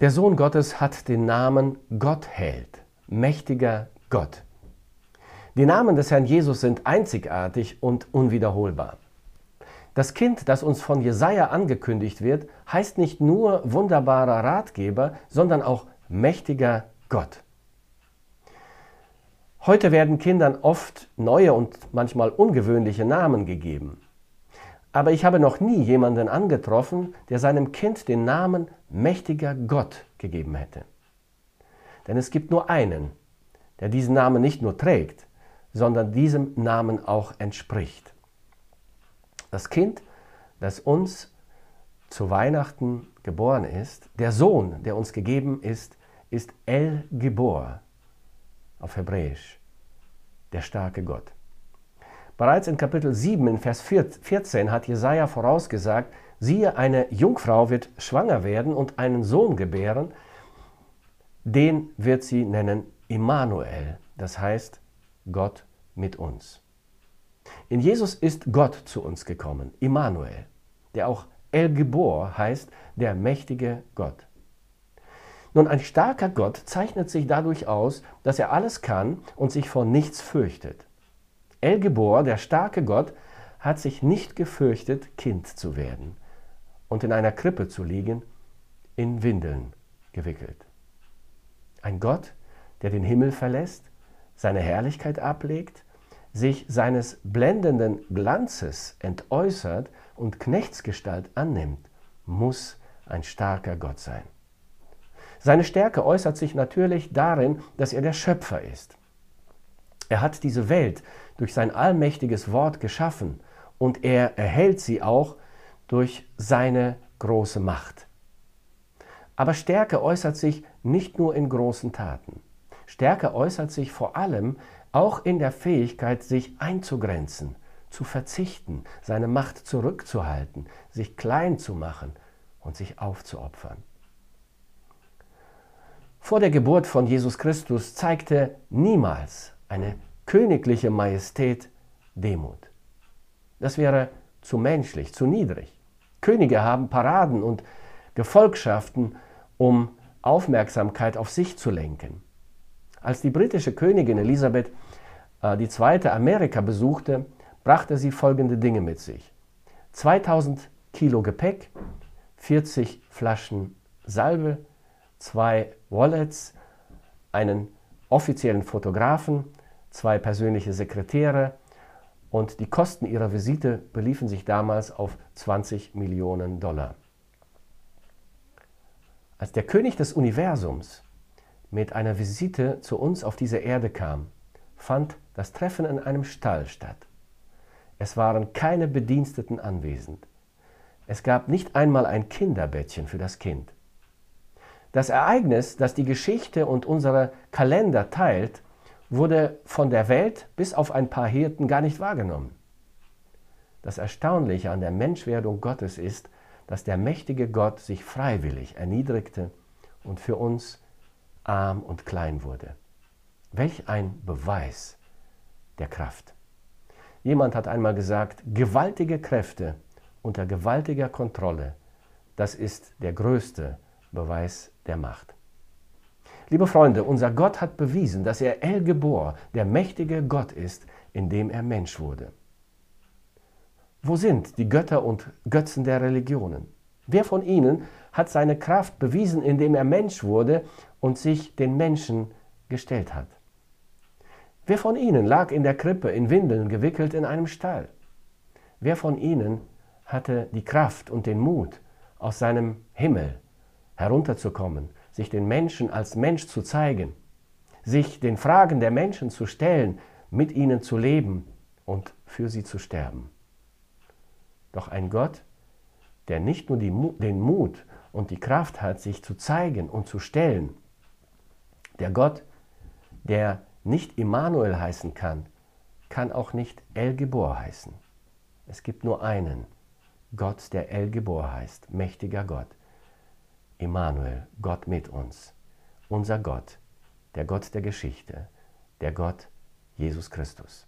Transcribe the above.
Der Sohn Gottes hat den Namen Gottheld, mächtiger Gott. Die Namen des Herrn Jesus sind einzigartig und unwiederholbar. Das Kind, das uns von Jesaja angekündigt wird, heißt nicht nur wunderbarer Ratgeber, sondern auch mächtiger Gott. Heute werden Kindern oft neue und manchmal ungewöhnliche Namen gegeben. Aber ich habe noch nie jemanden angetroffen, der seinem Kind den Namen mächtiger Gott gegeben hätte. Denn es gibt nur einen, der diesen Namen nicht nur trägt, sondern diesem Namen auch entspricht. Das Kind, das uns zu Weihnachten geboren ist, der Sohn, der uns gegeben ist, ist El Gebor auf Hebräisch, der starke Gott. Bereits in Kapitel 7 in Vers 14 hat Jesaja vorausgesagt, siehe, eine Jungfrau wird schwanger werden und einen Sohn gebären, den wird sie nennen Immanuel, das heißt Gott mit uns. In Jesus ist Gott zu uns gekommen, Immanuel, der auch El Gebor heißt, der mächtige Gott. Nun, ein starker Gott zeichnet sich dadurch aus, dass er alles kann und sich vor nichts fürchtet. El Gebor, der starke Gott, hat sich nicht gefürchtet, Kind zu werden und in einer Krippe zu liegen, in Windeln gewickelt. Ein Gott, der den Himmel verlässt, seine Herrlichkeit ablegt sich seines blendenden Glanzes entäußert und Knechtsgestalt annimmt, muss ein starker Gott sein. Seine Stärke äußert sich natürlich darin, dass er der Schöpfer ist. Er hat diese Welt durch sein allmächtiges Wort geschaffen und er erhält sie auch durch seine große Macht. Aber Stärke äußert sich nicht nur in großen Taten. Stärke äußert sich vor allem auch in der Fähigkeit, sich einzugrenzen, zu verzichten, seine Macht zurückzuhalten, sich klein zu machen und sich aufzuopfern. Vor der Geburt von Jesus Christus zeigte niemals eine königliche Majestät Demut. Das wäre zu menschlich, zu niedrig. Könige haben Paraden und Gefolgschaften, um Aufmerksamkeit auf sich zu lenken. Als die britische Königin Elisabeth äh, die zweite Amerika besuchte, brachte sie folgende Dinge mit sich. 2000 Kilo Gepäck, 40 Flaschen Salbe, zwei Wallets, einen offiziellen Fotografen, zwei persönliche Sekretäre und die Kosten ihrer Visite beliefen sich damals auf 20 Millionen Dollar. Als der König des Universums mit einer Visite zu uns auf diese Erde kam, fand das Treffen in einem Stall statt. Es waren keine Bediensteten anwesend. Es gab nicht einmal ein Kinderbettchen für das Kind. Das Ereignis, das die Geschichte und unsere Kalender teilt, wurde von der Welt bis auf ein paar Hirten gar nicht wahrgenommen. Das Erstaunliche an der Menschwerdung Gottes ist, dass der mächtige Gott sich freiwillig erniedrigte und für uns arm und klein wurde. Welch ein Beweis der Kraft. Jemand hat einmal gesagt, gewaltige Kräfte unter gewaltiger Kontrolle, das ist der größte Beweis der Macht. Liebe Freunde, unser Gott hat bewiesen, dass er El Gebor, der mächtige Gott ist, indem er Mensch wurde. Wo sind die Götter und Götzen der Religionen? Wer von ihnen hat seine Kraft bewiesen, indem er Mensch wurde und sich den Menschen gestellt hat? Wer von ihnen lag in der Krippe, in Windeln gewickelt in einem Stall? Wer von ihnen hatte die Kraft und den Mut, aus seinem Himmel herunterzukommen, sich den Menschen als Mensch zu zeigen, sich den Fragen der Menschen zu stellen, mit ihnen zu leben und für sie zu sterben? Doch ein Gott, der nicht nur den Mut und die Kraft hat, sich zu zeigen und zu stellen, der Gott, der nicht Immanuel heißen kann, kann auch nicht El Gebor heißen. Es gibt nur einen, Gott, der El Gebor heißt, mächtiger Gott. Immanuel, Gott mit uns. Unser Gott, der Gott der Geschichte, der Gott Jesus Christus.